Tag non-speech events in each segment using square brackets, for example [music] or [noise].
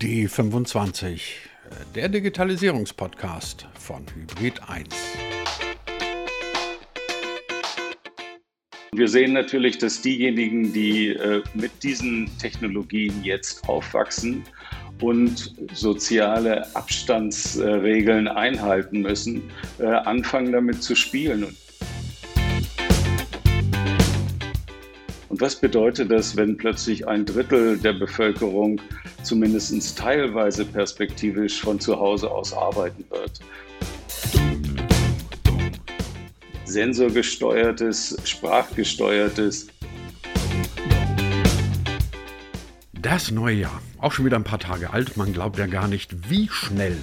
D25, der Digitalisierungspodcast von Hybrid 1. Wir sehen natürlich, dass diejenigen, die äh, mit diesen Technologien jetzt aufwachsen und soziale Abstandsregeln einhalten müssen, äh, anfangen damit zu spielen. Und was bedeutet das, wenn plötzlich ein Drittel der Bevölkerung zumindest teilweise perspektivisch von zu Hause aus arbeiten wird? Sensorgesteuertes, sprachgesteuertes. Das neue Jahr, auch schon wieder ein paar Tage alt. Man glaubt ja gar nicht, wie schnell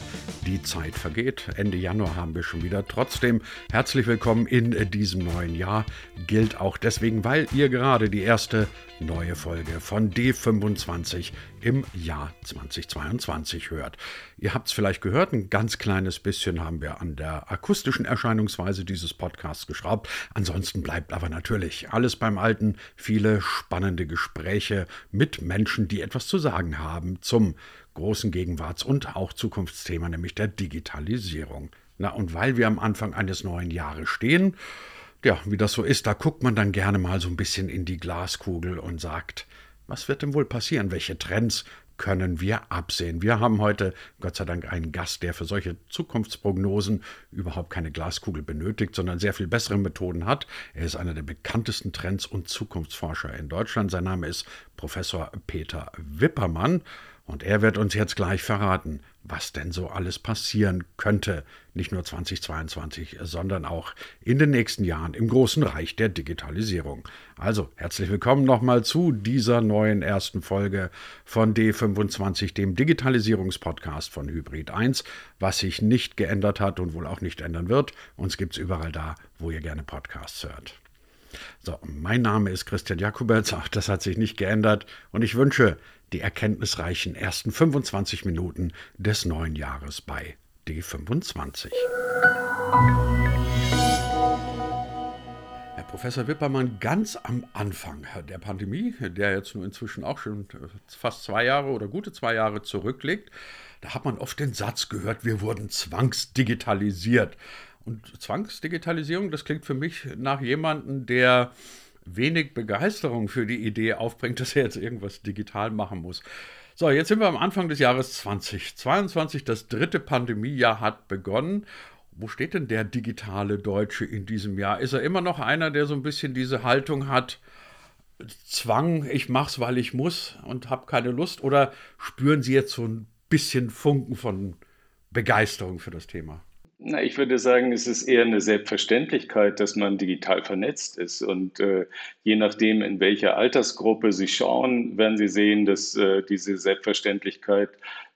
die Zeit vergeht. Ende Januar haben wir schon wieder. Trotzdem herzlich willkommen in diesem neuen Jahr. Gilt auch deswegen, weil ihr gerade die erste neue Folge von D25 im Jahr 2022 hört. Ihr habt es vielleicht gehört, ein ganz kleines bisschen haben wir an der akustischen Erscheinungsweise dieses Podcasts geschraubt. Ansonsten bleibt aber natürlich alles beim Alten. Viele spannende Gespräche mit Menschen, die etwas zu sagen haben zum großen Gegenwarts- und auch Zukunftsthema, nämlich der Digitalisierung. Na, und weil wir am Anfang eines neuen Jahres stehen, ja, wie das so ist, da guckt man dann gerne mal so ein bisschen in die Glaskugel und sagt, was wird denn wohl passieren? Welche Trends können wir absehen? Wir haben heute Gott sei Dank einen Gast, der für solche Zukunftsprognosen überhaupt keine Glaskugel benötigt, sondern sehr viel bessere Methoden hat. Er ist einer der bekanntesten Trends- und Zukunftsforscher in Deutschland. Sein Name ist Professor Peter Wippermann. Und er wird uns jetzt gleich verraten, was denn so alles passieren könnte, nicht nur 2022, sondern auch in den nächsten Jahren im großen Reich der Digitalisierung. Also herzlich willkommen nochmal zu dieser neuen ersten Folge von D25, dem Digitalisierungspodcast von Hybrid 1, was sich nicht geändert hat und wohl auch nicht ändern wird. Uns gibt es überall da, wo ihr gerne Podcasts hört. So, mein Name ist Christian Jakubetz, auch das hat sich nicht geändert und ich wünsche die erkenntnisreichen ersten 25 Minuten des neuen Jahres bei D25. Herr Professor Wippermann, ganz am Anfang der Pandemie, der jetzt nur inzwischen auch schon fast zwei Jahre oder gute zwei Jahre zurückliegt, da hat man oft den Satz gehört, wir wurden zwangsdigitalisiert. Und Zwangsdigitalisierung, das klingt für mich nach jemandem, der wenig Begeisterung für die Idee aufbringt, [laughs] dass er jetzt irgendwas digital machen muss. So, jetzt sind wir am Anfang des Jahres 2022. Das dritte Pandemiejahr hat begonnen. Wo steht denn der digitale Deutsche in diesem Jahr? Ist er immer noch einer, der so ein bisschen diese Haltung hat, Zwang, ich mach's, weil ich muss und habe keine Lust? Oder spüren Sie jetzt so ein bisschen Funken von Begeisterung für das Thema? Na, ich würde sagen, es ist eher eine Selbstverständlichkeit, dass man digital vernetzt ist. Und äh, je nachdem, in welcher Altersgruppe Sie schauen, werden Sie sehen, dass äh, diese Selbstverständlichkeit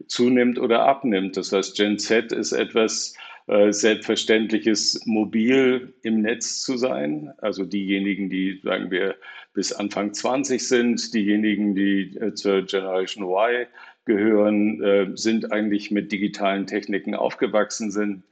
zunimmt oder abnimmt. Das heißt, Gen Z ist etwas äh, Selbstverständliches, mobil im Netz zu sein. Also diejenigen, die, sagen wir, bis Anfang 20 sind, diejenigen, die äh, zur Generation Y gehören, äh, sind eigentlich mit digitalen Techniken aufgewachsen sind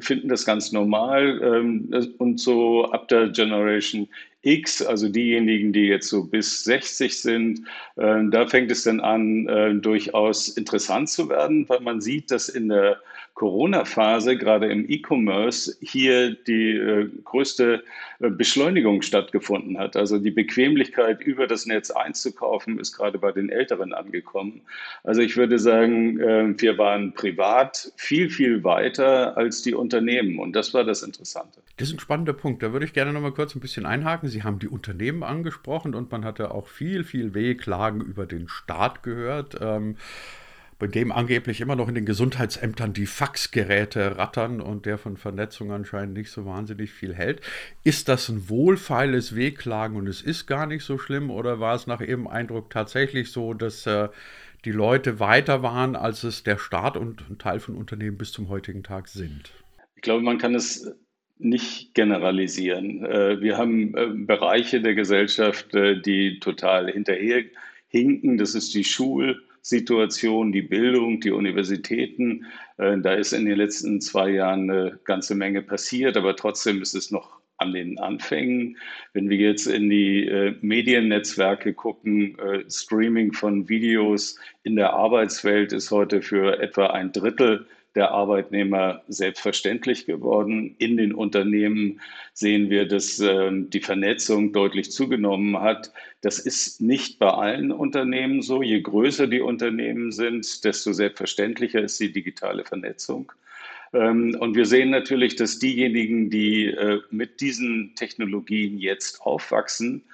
finden das ganz normal. Ähm, und so ab der Generation X, also diejenigen, die jetzt so bis 60 sind, äh, da fängt es dann an, äh, durchaus interessant zu werden, weil man sieht, dass in der Corona-Phase, gerade im E-Commerce, hier die äh, größte äh, Beschleunigung stattgefunden hat. Also die Bequemlichkeit, über das Netz einzukaufen, ist gerade bei den Älteren angekommen. Also ich würde sagen, äh, wir waren privat viel, viel weiter als die Unternehmen. Und das war das Interessante. Das ist ein spannender Punkt. Da würde ich gerne noch mal kurz ein bisschen einhaken. Sie haben die Unternehmen angesprochen und man hatte auch viel, viel Wehklagen über den Staat gehört. Ähm, bei dem angeblich immer noch in den Gesundheitsämtern die Faxgeräte rattern und der von Vernetzung anscheinend nicht so wahnsinnig viel hält. Ist das ein wohlfeiles Wehklagen und es ist gar nicht so schlimm oder war es nach Ihrem Eindruck tatsächlich so, dass äh, die Leute weiter waren, als es der Staat und ein Teil von Unternehmen bis zum heutigen Tag sind? Ich glaube, man kann es nicht generalisieren. Äh, wir haben äh, Bereiche der Gesellschaft, äh, die total hinterherhinken. Das ist die Schul- Situation, die Bildung, die Universitäten. Äh, da ist in den letzten zwei Jahren eine ganze Menge passiert, aber trotzdem ist es noch an den Anfängen. Wenn wir jetzt in die äh, Mediennetzwerke gucken, äh, Streaming von Videos in der Arbeitswelt ist heute für etwa ein Drittel der Arbeitnehmer selbstverständlich geworden. In den Unternehmen sehen wir, dass äh, die Vernetzung deutlich zugenommen hat. Das ist nicht bei allen Unternehmen so. Je größer die Unternehmen sind, desto selbstverständlicher ist die digitale Vernetzung. Ähm, und wir sehen natürlich, dass diejenigen, die äh, mit diesen Technologien jetzt aufwachsen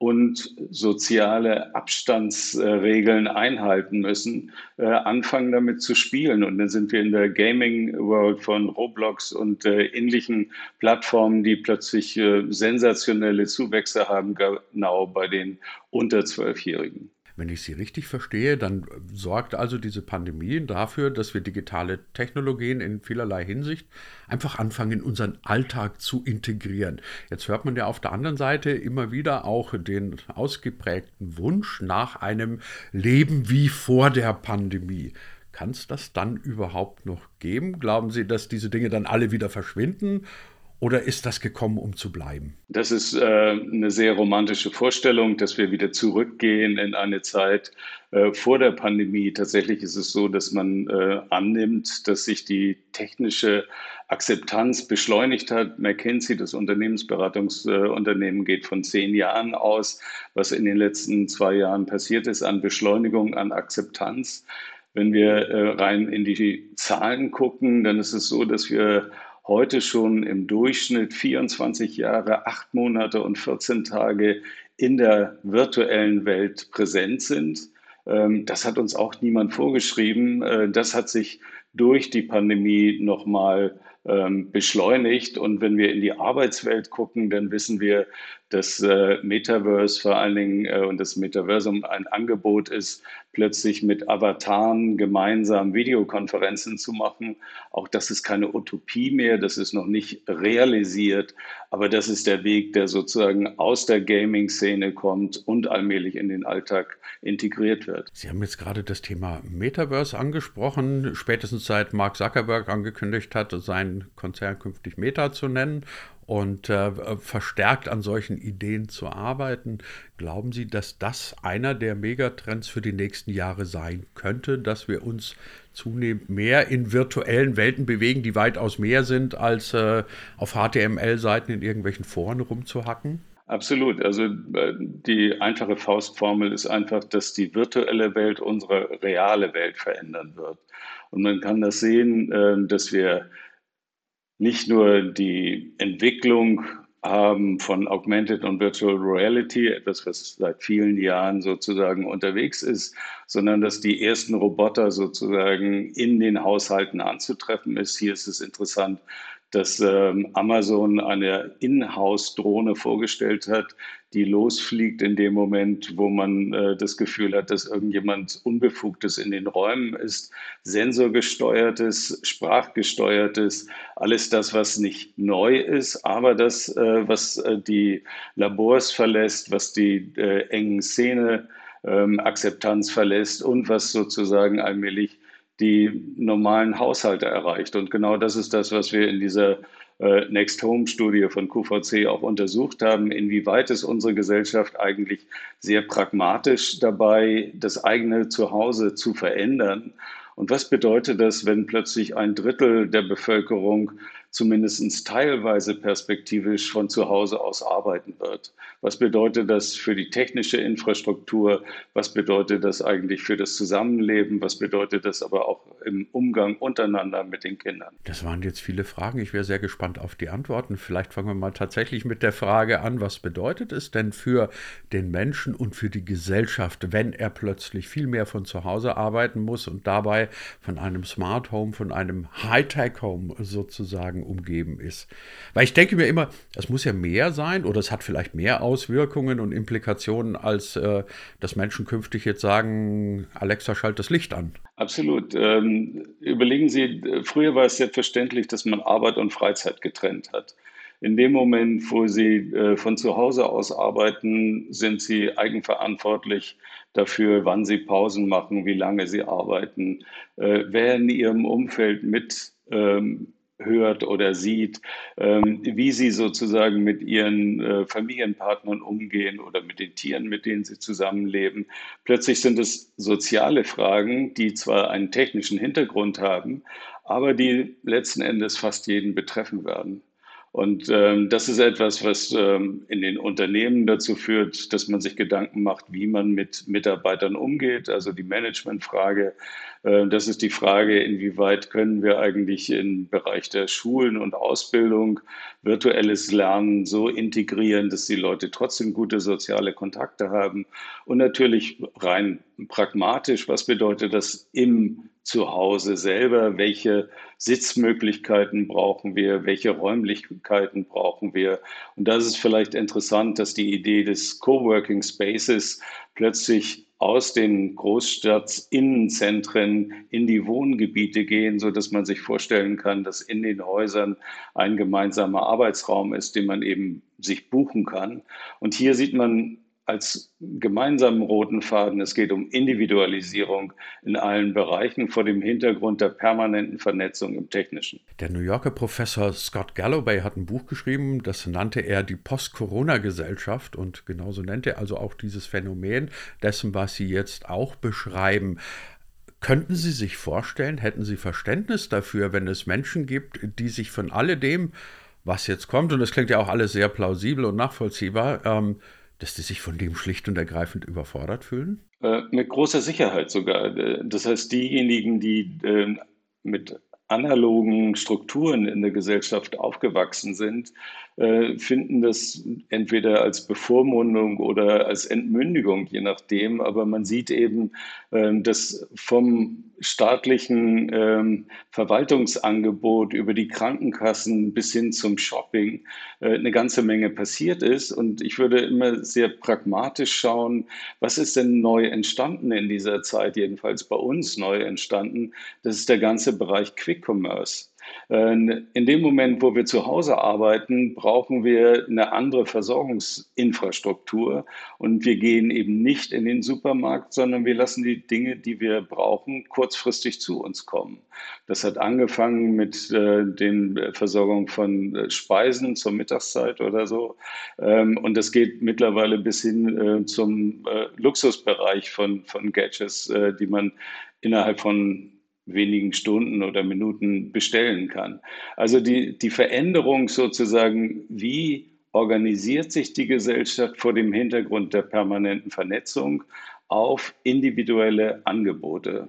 und soziale Abstandsregeln einhalten müssen, äh, anfangen damit zu spielen. Und dann sind wir in der Gaming World von Roblox und äh, ähnlichen Plattformen, die plötzlich sensationelle Zuwächse haben, genau bei den unter Zwölfjährigen. Wenn ich Sie richtig verstehe, dann sorgt also diese Pandemie dafür, dass wir digitale Technologien in vielerlei Hinsicht einfach anfangen, in unseren Alltag zu integrieren. Jetzt hört man ja auf der anderen Seite immer wieder auch den ausgeprägten Wunsch nach einem Leben wie vor der Pandemie. Kann es das dann überhaupt noch geben? Glauben Sie, dass diese Dinge dann alle wieder verschwinden? Oder ist das gekommen, um zu bleiben? Das ist äh, eine sehr romantische Vorstellung, dass wir wieder zurückgehen in eine Zeit äh, vor der Pandemie. Tatsächlich ist es so, dass man äh, annimmt, dass sich die technische Akzeptanz beschleunigt hat. McKinsey, das Unternehmensberatungsunternehmen, geht von zehn Jahren aus, was in den letzten zwei Jahren passiert ist an Beschleunigung, an Akzeptanz. Wenn wir äh, rein in die Zahlen gucken, dann ist es so, dass wir heute schon im Durchschnitt 24 Jahre, 8 Monate und 14 Tage in der virtuellen Welt präsent sind. Ähm, das hat uns auch niemand vorgeschrieben. Äh, das hat sich durch die Pandemie nochmal ähm, beschleunigt. Und wenn wir in die Arbeitswelt gucken, dann wissen wir, dass äh, Metaverse vor allen Dingen äh, und das Metaversum ein Angebot ist, plötzlich mit Avataren gemeinsam Videokonferenzen zu machen. Auch das ist keine Utopie mehr, das ist noch nicht realisiert, aber das ist der Weg, der sozusagen aus der Gaming-Szene kommt und allmählich in den Alltag integriert wird. Sie haben jetzt gerade das Thema Metaverse angesprochen, spätestens seit Mark Zuckerberg angekündigt hat, sein Konzern künftig Meta zu nennen und äh, verstärkt an solchen Ideen zu arbeiten. Glauben Sie, dass das einer der Megatrends für die nächsten Jahre sein könnte, dass wir uns zunehmend mehr in virtuellen Welten bewegen, die weitaus mehr sind, als äh, auf HTML-Seiten in irgendwelchen Foren rumzuhacken? Absolut. Also äh, die einfache Faustformel ist einfach, dass die virtuelle Welt unsere reale Welt verändern wird. Und man kann das sehen, äh, dass wir nicht nur die Entwicklung haben von Augmented und Virtual Reality, etwas, was seit vielen Jahren sozusagen unterwegs ist, sondern dass die ersten Roboter sozusagen in den Haushalten anzutreffen ist. Hier ist es interessant, dass ähm, Amazon eine Inhouse-Drohne vorgestellt hat, die losfliegt in dem Moment, wo man äh, das Gefühl hat, dass irgendjemand Unbefugtes in den Räumen ist. Sensorgesteuertes, sprachgesteuertes, alles das, was nicht neu ist, aber das, äh, was äh, die Labors verlässt, was die engen Szene ähm, Akzeptanz verlässt und was sozusagen allmählich die normalen Haushalte erreicht. Und genau das ist das, was wir in dieser äh, Next Home Studie von QVC auch untersucht haben, inwieweit ist unsere Gesellschaft eigentlich sehr pragmatisch dabei, das eigene Zuhause zu verändern. Und was bedeutet das, wenn plötzlich ein Drittel der Bevölkerung zumindest teilweise perspektivisch von zu Hause aus arbeiten wird. Was bedeutet das für die technische Infrastruktur? Was bedeutet das eigentlich für das Zusammenleben? Was bedeutet das aber auch im Umgang untereinander mit den Kindern? Das waren jetzt viele Fragen. Ich wäre sehr gespannt auf die Antworten. Vielleicht fangen wir mal tatsächlich mit der Frage an, was bedeutet es denn für den Menschen und für die Gesellschaft, wenn er plötzlich viel mehr von zu Hause arbeiten muss und dabei von einem Smart Home, von einem Hightech Home sozusagen sozusagen umgeben ist. Weil ich denke mir immer, es muss ja mehr sein oder es hat vielleicht mehr Auswirkungen und Implikationen, als äh, dass Menschen künftig jetzt sagen, Alexa, schalt das Licht an. Absolut. Ähm, überlegen Sie, früher war es selbstverständlich, dass man Arbeit und Freizeit getrennt hat. In dem Moment, wo Sie äh, von zu Hause aus arbeiten, sind Sie eigenverantwortlich dafür, wann Sie Pausen machen, wie lange Sie arbeiten, äh, wer in Ihrem Umfeld mit ähm, hört oder sieht, ähm, wie sie sozusagen mit ihren äh, Familienpartnern umgehen oder mit den Tieren, mit denen sie zusammenleben. Plötzlich sind es soziale Fragen, die zwar einen technischen Hintergrund haben, aber die letzten Endes fast jeden betreffen werden. Und ähm, das ist etwas, was ähm, in den Unternehmen dazu führt, dass man sich Gedanken macht, wie man mit Mitarbeitern umgeht. Also die Managementfrage. Äh, das ist die Frage, inwieweit können wir eigentlich im Bereich der Schulen und Ausbildung virtuelles Lernen so integrieren, dass die Leute trotzdem gute soziale Kontakte haben. Und natürlich rein pragmatisch, was bedeutet das im Zuhause selber? Welche Sitzmöglichkeiten brauchen wir? Welche Räumlichkeiten brauchen wir? Und das ist vielleicht interessant, dass die Idee des Coworking Spaces plötzlich aus den Großstadtinnenzentren in die Wohngebiete gehen, so dass man sich vorstellen kann, dass in den Häusern ein gemeinsamer Arbeitsraum ist, den man eben sich buchen kann. Und hier sieht man als gemeinsamen roten Faden, es geht um Individualisierung in allen Bereichen vor dem Hintergrund der permanenten Vernetzung im Technischen. Der New Yorker Professor Scott Galloway hat ein Buch geschrieben, das nannte er die Post-Corona-Gesellschaft und genauso nennt er also auch dieses Phänomen dessen, was Sie jetzt auch beschreiben. Könnten Sie sich vorstellen, hätten Sie Verständnis dafür, wenn es Menschen gibt, die sich von alledem, was jetzt kommt, und das klingt ja auch alles sehr plausibel und nachvollziehbar, ähm, dass die sich von dem schlicht und ergreifend überfordert fühlen? Äh, mit großer Sicherheit sogar. Das heißt, diejenigen, die äh, mit analogen Strukturen in der Gesellschaft aufgewachsen sind, äh, finden das entweder als Bevormundung oder als Entmündigung, je nachdem. Aber man sieht eben, ähm, dass vom staatlichen ähm, Verwaltungsangebot über die Krankenkassen bis hin zum Shopping äh, eine ganze Menge passiert ist. Und ich würde immer sehr pragmatisch schauen, was ist denn neu entstanden in dieser Zeit, jedenfalls bei uns neu entstanden. Das ist der ganze Bereich Quick Commerce. In dem Moment, wo wir zu Hause arbeiten, brauchen wir eine andere Versorgungsinfrastruktur und wir gehen eben nicht in den Supermarkt, sondern wir lassen die Dinge, die wir brauchen, kurzfristig zu uns kommen. Das hat angefangen mit äh, der Versorgung von äh, Speisen zur Mittagszeit oder so ähm, und das geht mittlerweile bis hin äh, zum äh, Luxusbereich von, von Gadgets, äh, die man innerhalb von wenigen Stunden oder Minuten bestellen kann. Also die, die Veränderung sozusagen, wie organisiert sich die Gesellschaft vor dem Hintergrund der permanenten Vernetzung auf individuelle Angebote.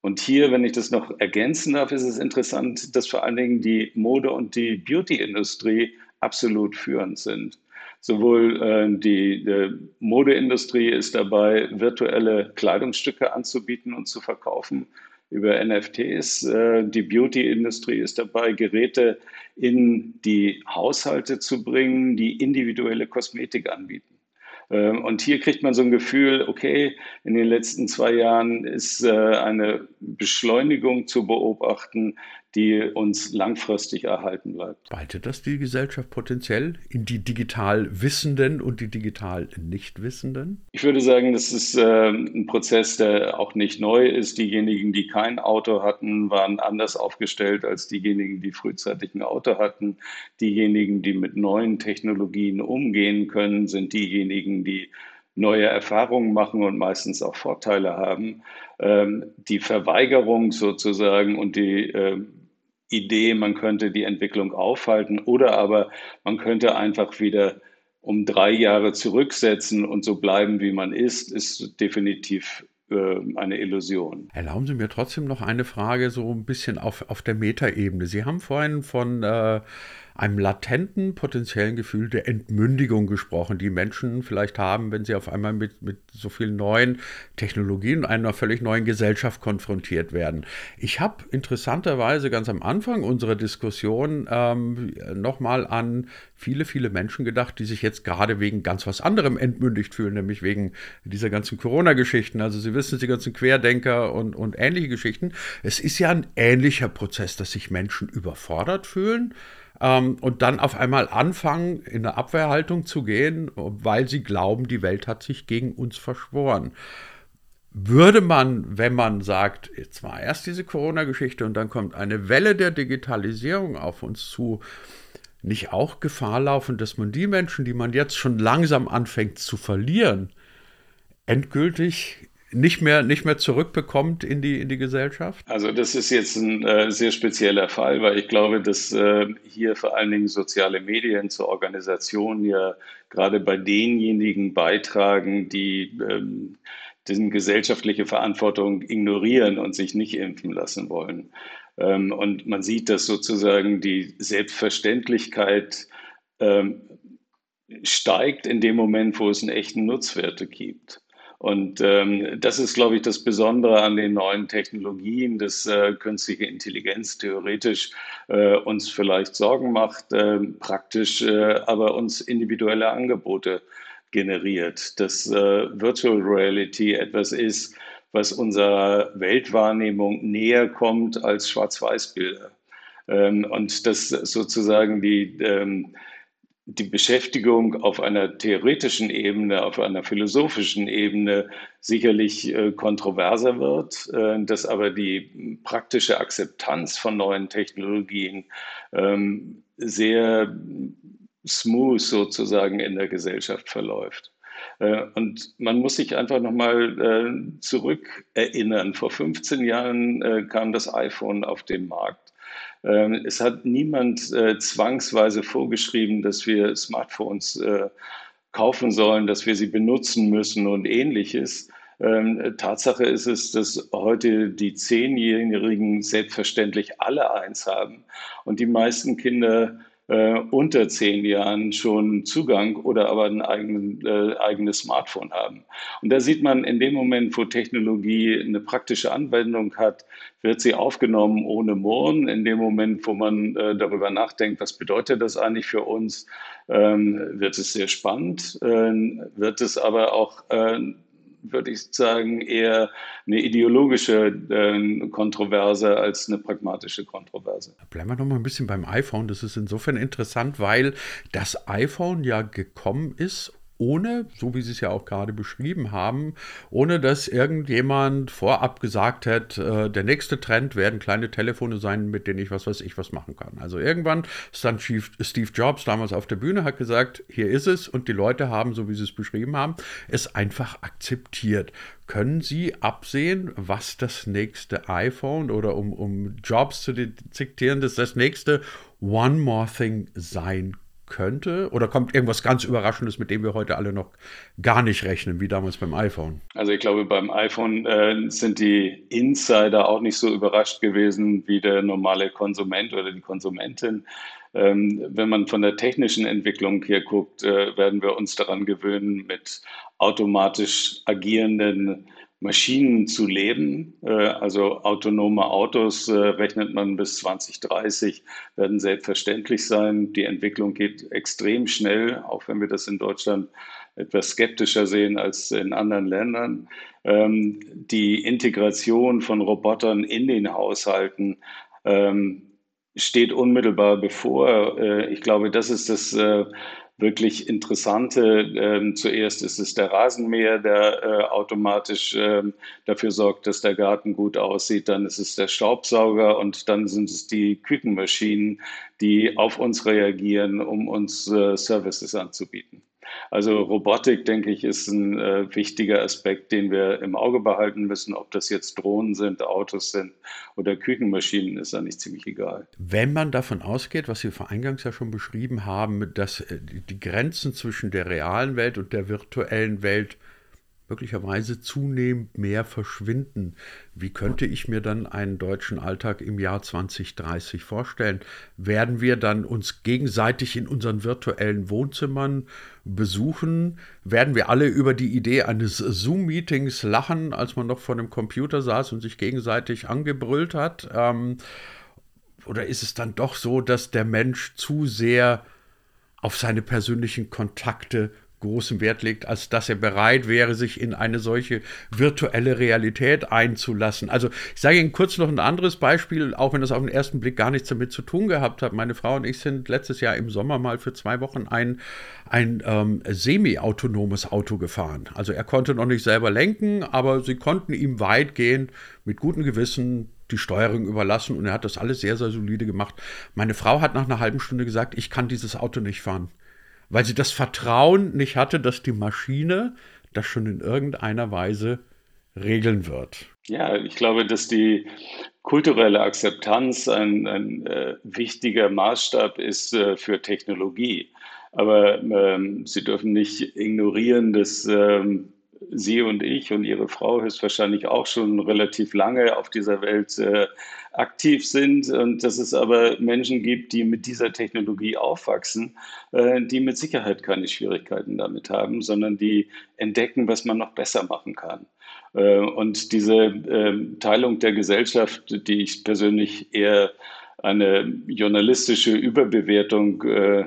Und hier, wenn ich das noch ergänzen darf, ist es interessant, dass vor allen Dingen die Mode- und die Beauty-Industrie absolut führend sind. Sowohl äh, die äh, Modeindustrie ist dabei, virtuelle Kleidungsstücke anzubieten und zu verkaufen, über NFTs. Äh, die Beauty-Industrie ist dabei, Geräte in die Haushalte zu bringen, die individuelle Kosmetik anbieten. Ähm, und hier kriegt man so ein Gefühl, okay, in den letzten zwei Jahren ist äh, eine Beschleunigung zu beobachten, die uns langfristig erhalten bleibt. Spaltet das die Gesellschaft potenziell in die digital Wissenden und die digital Nichtwissenden? Ich würde sagen, das ist äh, ein Prozess, der auch nicht neu ist. Diejenigen, die kein Auto hatten, waren anders aufgestellt als diejenigen, die frühzeitig ein Auto hatten. Diejenigen, die mit neuen Technologien umgehen können, sind diejenigen, die neue Erfahrungen machen und meistens auch Vorteile haben. Ähm, die Verweigerung sozusagen und die äh, Idee, man könnte die Entwicklung aufhalten oder aber man könnte einfach wieder um drei Jahre zurücksetzen und so bleiben, wie man ist, ist definitiv äh, eine Illusion. Erlauben Sie mir trotzdem noch eine Frage, so ein bisschen auf, auf der Metaebene. Sie haben vorhin von äh, einem latenten potenziellen Gefühl der Entmündigung gesprochen, die Menschen vielleicht haben, wenn sie auf einmal mit, mit so vielen neuen Technologien und einer völlig neuen Gesellschaft konfrontiert werden. Ich habe interessanterweise ganz am Anfang unserer Diskussion ähm, nochmal an viele, viele Menschen gedacht, die sich jetzt gerade wegen ganz was anderem entmündigt fühlen, nämlich wegen dieser ganzen Corona-Geschichten. Also Sie wissen, die ganzen Querdenker und, und ähnliche Geschichten. Es ist ja ein ähnlicher Prozess, dass sich Menschen überfordert fühlen ähm, und dann auf einmal anfangen, in eine Abwehrhaltung zu gehen, weil sie glauben, die Welt hat sich gegen uns verschworen. würde man, wenn man sagt, jetzt war erst diese Corona-Geschichte und dann kommt eine Welle der Digitalisierung auf uns zu, nicht auch Gefahr laufen, dass man die Menschen, die man jetzt schon langsam anfängt zu verlieren, endgültig nicht mehr, nicht mehr zurückbekommt in die, in die Gesellschaft? Also das ist jetzt ein äh, sehr spezieller Fall, weil ich glaube, dass äh, hier vor allen Dingen soziale Medien zur Organisation ja gerade bei denjenigen beitragen, die ähm, diese gesellschaftliche Verantwortung ignorieren und sich nicht impfen lassen wollen. Ähm, und man sieht, dass sozusagen die Selbstverständlichkeit ähm, steigt in dem Moment, wo es einen echten Nutzwerte gibt. Und ähm, das ist, glaube ich, das Besondere an den neuen Technologien, dass äh, künstliche Intelligenz theoretisch äh, uns vielleicht Sorgen macht, äh, praktisch aber uns individuelle Angebote generiert. Dass äh, Virtual Reality etwas ist, was unserer Weltwahrnehmung näher kommt als Schwarz-Weiß-Bilder. Ähm, und dass sozusagen die ähm, die Beschäftigung auf einer theoretischen Ebene, auf einer philosophischen Ebene sicherlich äh, kontroverser wird, äh, dass aber die praktische Akzeptanz von neuen Technologien ähm, sehr smooth sozusagen in der Gesellschaft verläuft. Äh, und man muss sich einfach nochmal äh, zurückerinnern. Vor 15 Jahren äh, kam das iPhone auf den Markt. Ähm, es hat niemand äh, zwangsweise vorgeschrieben, dass wir Smartphones äh, kaufen sollen, dass wir sie benutzen müssen und ähnliches. Ähm, Tatsache ist es, dass heute die Zehnjährigen selbstverständlich alle eins haben und die meisten Kinder äh, unter zehn Jahren schon Zugang oder aber ein eigen, äh, eigenes Smartphone haben. Und da sieht man, in dem Moment, wo Technologie eine praktische Anwendung hat, wird sie aufgenommen ohne Murren. In dem Moment, wo man äh, darüber nachdenkt, was bedeutet das eigentlich für uns, ähm, wird es sehr spannend, äh, wird es aber auch äh, würde ich sagen, eher eine ideologische äh, Kontroverse als eine pragmatische Kontroverse. Bleiben wir noch mal ein bisschen beim iPhone. Das ist insofern interessant, weil das iPhone ja gekommen ist, ohne, so wie Sie es ja auch gerade beschrieben haben, ohne dass irgendjemand vorab gesagt hat, äh, der nächste Trend werden kleine Telefone sein, mit denen ich was weiß ich was machen kann. Also irgendwann stand Steve Jobs damals auf der Bühne, hat gesagt, hier ist es und die Leute haben, so wie Sie es beschrieben haben, es einfach akzeptiert. Können Sie absehen, was das nächste iPhone oder um, um Jobs zu zitieren, das das nächste One More Thing sein könnte? Oder kommt irgendwas ganz Überraschendes, mit dem wir heute alle noch gar nicht rechnen, wie damals beim iPhone? Also ich glaube, beim iPhone äh, sind die Insider auch nicht so überrascht gewesen wie der normale Konsument oder die Konsumentin. Ähm, wenn man von der technischen Entwicklung hier guckt, äh, werden wir uns daran gewöhnen, mit automatisch agierenden Maschinen zu leben. Äh, also autonome Autos äh, rechnet man bis 2030, werden selbstverständlich sein. Die Entwicklung geht extrem schnell, auch wenn wir das in Deutschland etwas skeptischer sehen als in anderen Ländern. Ähm, die Integration von Robotern in den Haushalten ähm, steht unmittelbar bevor. Äh, ich glaube, das ist das wirklich interessante. Ähm, zuerst ist es der Rasenmäher, der äh, automatisch ähm, dafür sorgt, dass der Garten gut aussieht. Dann ist es der Staubsauger und dann sind es die Küchenmaschinen, die auf uns reagieren, um uns äh, Services anzubieten. Also Robotik, denke ich, ist ein äh, wichtiger Aspekt, den wir im Auge behalten müssen. Ob das jetzt Drohnen sind, Autos sind oder Küchenmaschinen, ist eigentlich ziemlich egal. Wenn man davon ausgeht, was Sie vor eingangs ja schon beschrieben haben, dass äh, die Grenzen zwischen der realen Welt und der virtuellen Welt möglicherweise zunehmend mehr verschwinden. Wie könnte ich mir dann einen deutschen Alltag im Jahr 2030 vorstellen? Werden wir dann uns gegenseitig in unseren virtuellen Wohnzimmern besuchen? Werden wir alle über die Idee eines Zoom-Meetings lachen, als man noch vor dem Computer saß und sich gegenseitig angebrüllt hat? Ähm, oder ist es dann doch so, dass der Mensch zu sehr auf seine persönlichen Kontakte großen Wert legt, als dass er bereit wäre, sich in eine solche virtuelle Realität einzulassen. Also ich sage Ihnen kurz noch ein anderes Beispiel, auch wenn das auf den ersten Blick gar nichts damit zu tun gehabt hat. Meine Frau und ich sind letztes Jahr im Sommer mal für zwei Wochen ein, ein ähm, semi-autonomes Auto gefahren. Also er konnte noch nicht selber lenken, aber sie konnten ihm weitgehend mit gutem Gewissen die Steuerung überlassen und er hat das alles sehr, sehr solide gemacht. Meine Frau hat nach einer halben Stunde gesagt, ich kann dieses Auto nicht fahren, weil sie das Vertrauen nicht hatte, dass die Maschine das schon in irgendeiner Weise regeln wird. Ja, ich glaube, dass die kulturelle Akzeptanz ein, ein äh, wichtiger Maßstab ist äh, für Technologie. Aber ähm, Sie dürfen nicht ignorieren, dass ähm, Sie und ich und Ihre Frau höchstwahrscheinlich auch schon relativ lange auf dieser Welt äh, aktiv sind und dass es aber Menschen gibt, die mit dieser Technologie aufwachsen, äh, die mit Sicherheit keine Schwierigkeiten damit haben, sondern die entdecken, was man noch besser machen kann. Äh, und diese ähm, Teilung der Gesellschaft, die ich persönlich eher eine journalistische Überbewertung äh,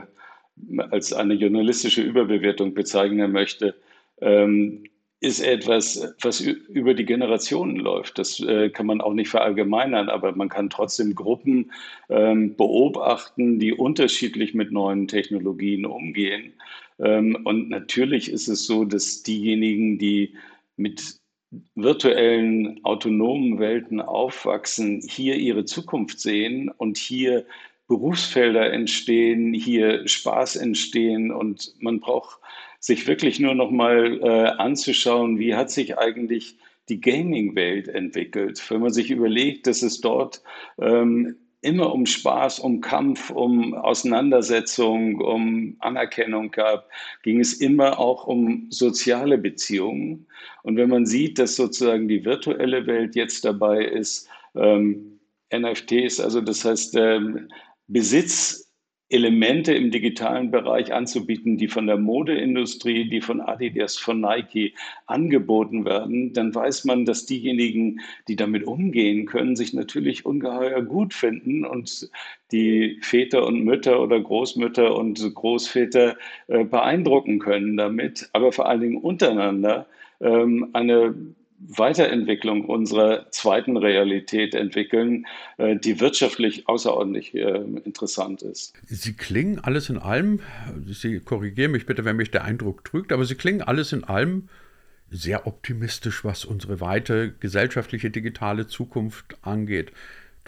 als eine journalistische Überbewertung bezeichnen möchte, ähm, ist etwas, was über die Generationen läuft. Das äh, kann man auch nicht verallgemeinern, aber man kann trotzdem Gruppen ähm, beobachten, die unterschiedlich mit neuen Technologien umgehen. Ähm, und natürlich ist es so, dass diejenigen, die mit virtuellen, autonomen Welten aufwachsen, hier ihre Zukunft sehen und hier Berufsfelder entstehen, hier Spaß entstehen und man braucht sich wirklich nur noch mal äh, anzuschauen, wie hat sich eigentlich die Gaming-Welt entwickelt. Wenn man sich überlegt, dass es dort ähm, immer um Spaß, um Kampf, um Auseinandersetzung, um Anerkennung gab, ging es immer auch um soziale Beziehungen. Und wenn man sieht, dass sozusagen die virtuelle Welt jetzt dabei ist, ähm, NFTs, also das heißt ähm, Besitz Elemente im digitalen Bereich anzubieten, die von der Modeindustrie, die von Adidas, von Nike angeboten werden, dann weiß man, dass diejenigen, die damit umgehen können, sich natürlich ungeheuer gut finden und die Väter und Mütter oder Großmütter und Großväter äh, beeindrucken können damit, aber vor allen Dingen untereinander ähm, eine Weiterentwicklung unserer zweiten Realität entwickeln, äh, die wirtschaftlich außerordentlich äh, interessant ist. Sie klingen alles in allem, Sie korrigieren mich bitte, wenn mich der Eindruck trügt, aber Sie klingen alles in allem sehr optimistisch, was unsere weite gesellschaftliche digitale Zukunft angeht.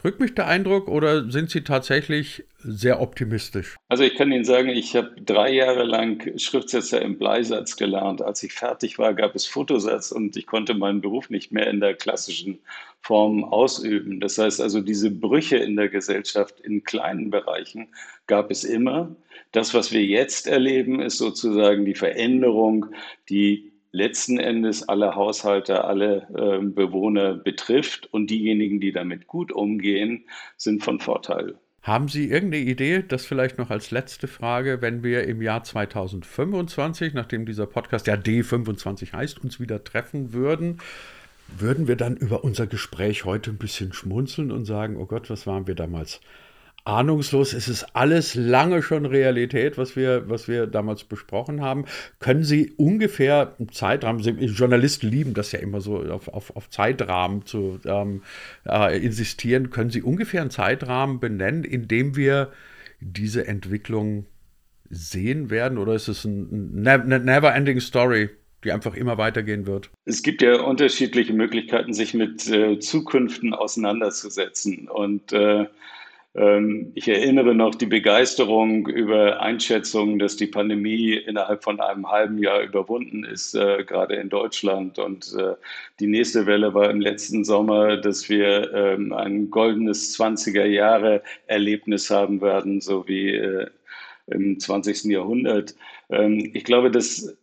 Drückt mich der Eindruck oder sind Sie tatsächlich sehr optimistisch? Also ich kann Ihnen sagen, ich habe drei Jahre lang Schriftsetzer im Bleisatz gelernt. Als ich fertig war, gab es Fotosatz und ich konnte meinen Beruf nicht mehr in der klassischen Form ausüben. Das heißt also, diese Brüche in der Gesellschaft in kleinen Bereichen gab es immer. Das, was wir jetzt erleben, ist sozusagen die Veränderung, die letzten Endes alle Haushalte, alle äh, Bewohner betrifft und diejenigen, die damit gut umgehen, sind von Vorteil. Haben Sie irgendeine Idee, das vielleicht noch als letzte Frage, wenn wir im Jahr 2025, nachdem dieser Podcast ja D25 heißt, uns wieder treffen würden, würden wir dann über unser Gespräch heute ein bisschen schmunzeln und sagen, oh Gott, was waren wir damals ahnungslos. Es ist alles lange schon Realität, was wir, was wir damals besprochen haben. Können Sie ungefähr einen Zeitrahmen, Sie, Journalisten lieben das ja immer so auf, auf, auf Zeitrahmen zu ähm, äh, insistieren, können Sie ungefähr einen Zeitrahmen benennen, in dem wir diese Entwicklung sehen werden? Oder ist es ein, eine never-ending Story? die einfach immer weitergehen wird? Es gibt ja unterschiedliche Möglichkeiten, sich mit äh, Zukünften auseinanderzusetzen. Und äh, ich erinnere noch die Begeisterung über Einschätzungen, dass die Pandemie innerhalb von einem halben Jahr überwunden ist, äh, gerade in Deutschland. Und äh, die nächste Welle war im letzten Sommer, dass wir ähm, ein goldenes 20er-Jahre-Erlebnis haben werden, so wie äh, im 20. Jahrhundert. Ähm, ich glaube, dass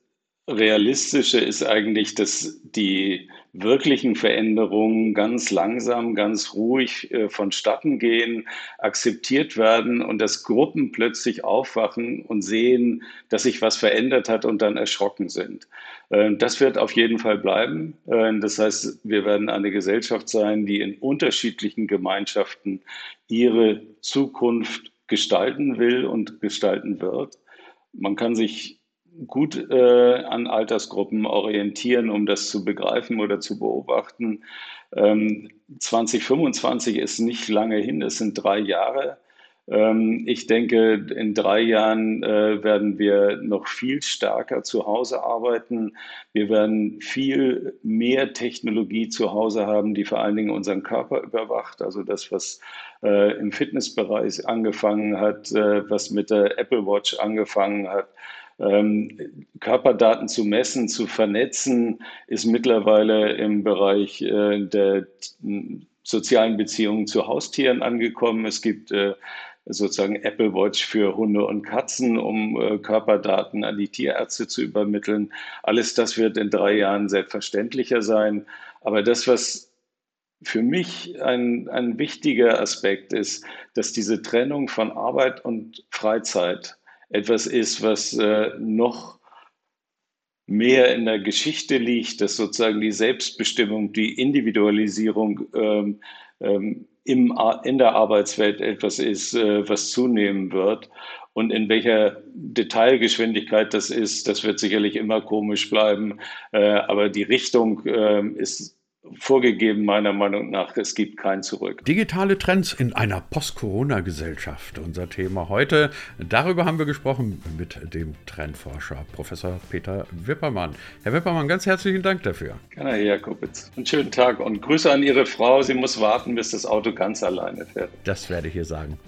Realistische ist eigentlich, dass die wirklichen Veränderungen ganz langsam, ganz ruhig äh, vonstatten gehen, akzeptiert werden und dass Gruppen plötzlich aufwachen und sehen, dass sich was verändert hat und dann erschrocken sind. Äh, das wird auf jeden Fall bleiben. Äh, das heißt, wir werden eine Gesellschaft sein, die in unterschiedlichen Gemeinschaften ihre Zukunft gestalten will und gestalten wird. Man kann sich gut äh, an Altersgruppen orientieren, um das zu begreifen oder zu beobachten. Ähm, 2025 ist nicht lange hin, es sind drei Jahre. Ähm, ich denke, in drei Jahren äh, werden wir noch viel stärker zu Hause arbeiten. Wir werden viel mehr Technologie zu Hause haben, die vor allen Dingen unseren Körper überwacht. Also das, was äh, im Fitnessbereich angefangen hat, äh, was mit der Apple Watch angefangen hat. Ähm, Körperdaten zu messen, zu vernetzen, ist mittlerweile im Bereich der sozialen Beziehungen zu Haustieren angekommen. Es gibt sozusagen Apple Watch für Hunde und Katzen, um äh, Körperdaten an die Tierärzte zu übermitteln. Alles das wird in drei Jahren selbstverständlicher sein. Aber das, was für mich ein, ein wichtiger Aspekt ist, dass diese Trennung von Arbeit und Freizeit etwas ist, was äh, noch mehr in der Geschichte liegt, dass sozusagen die Selbstbestimmung, die Individualisierung ähm, ähm, im, in der Arbeitswelt etwas ist, äh, was zunehmen wird. Und in welcher Detailgeschwindigkeit das ist, das wird sicherlich immer komisch bleiben. Äh, aber die Richtung äh, ist vorgegeben, meiner Meinung nach. Es gibt kein Zurück. Digitale Trends in einer Post-Corona-Gesellschaft. Unser Thema heute. Darüber haben wir gesprochen mit dem Trendforscher Professor Peter Wippermann. Herr Wippermann, ganz herzlichen Dank dafür. Gerne, Herr Jakobitz. Einen schönen Tag und Grüße an Ihre Frau. Sie muss warten, bis das Auto ganz alleine fährt. Das werde ich ihr sagen.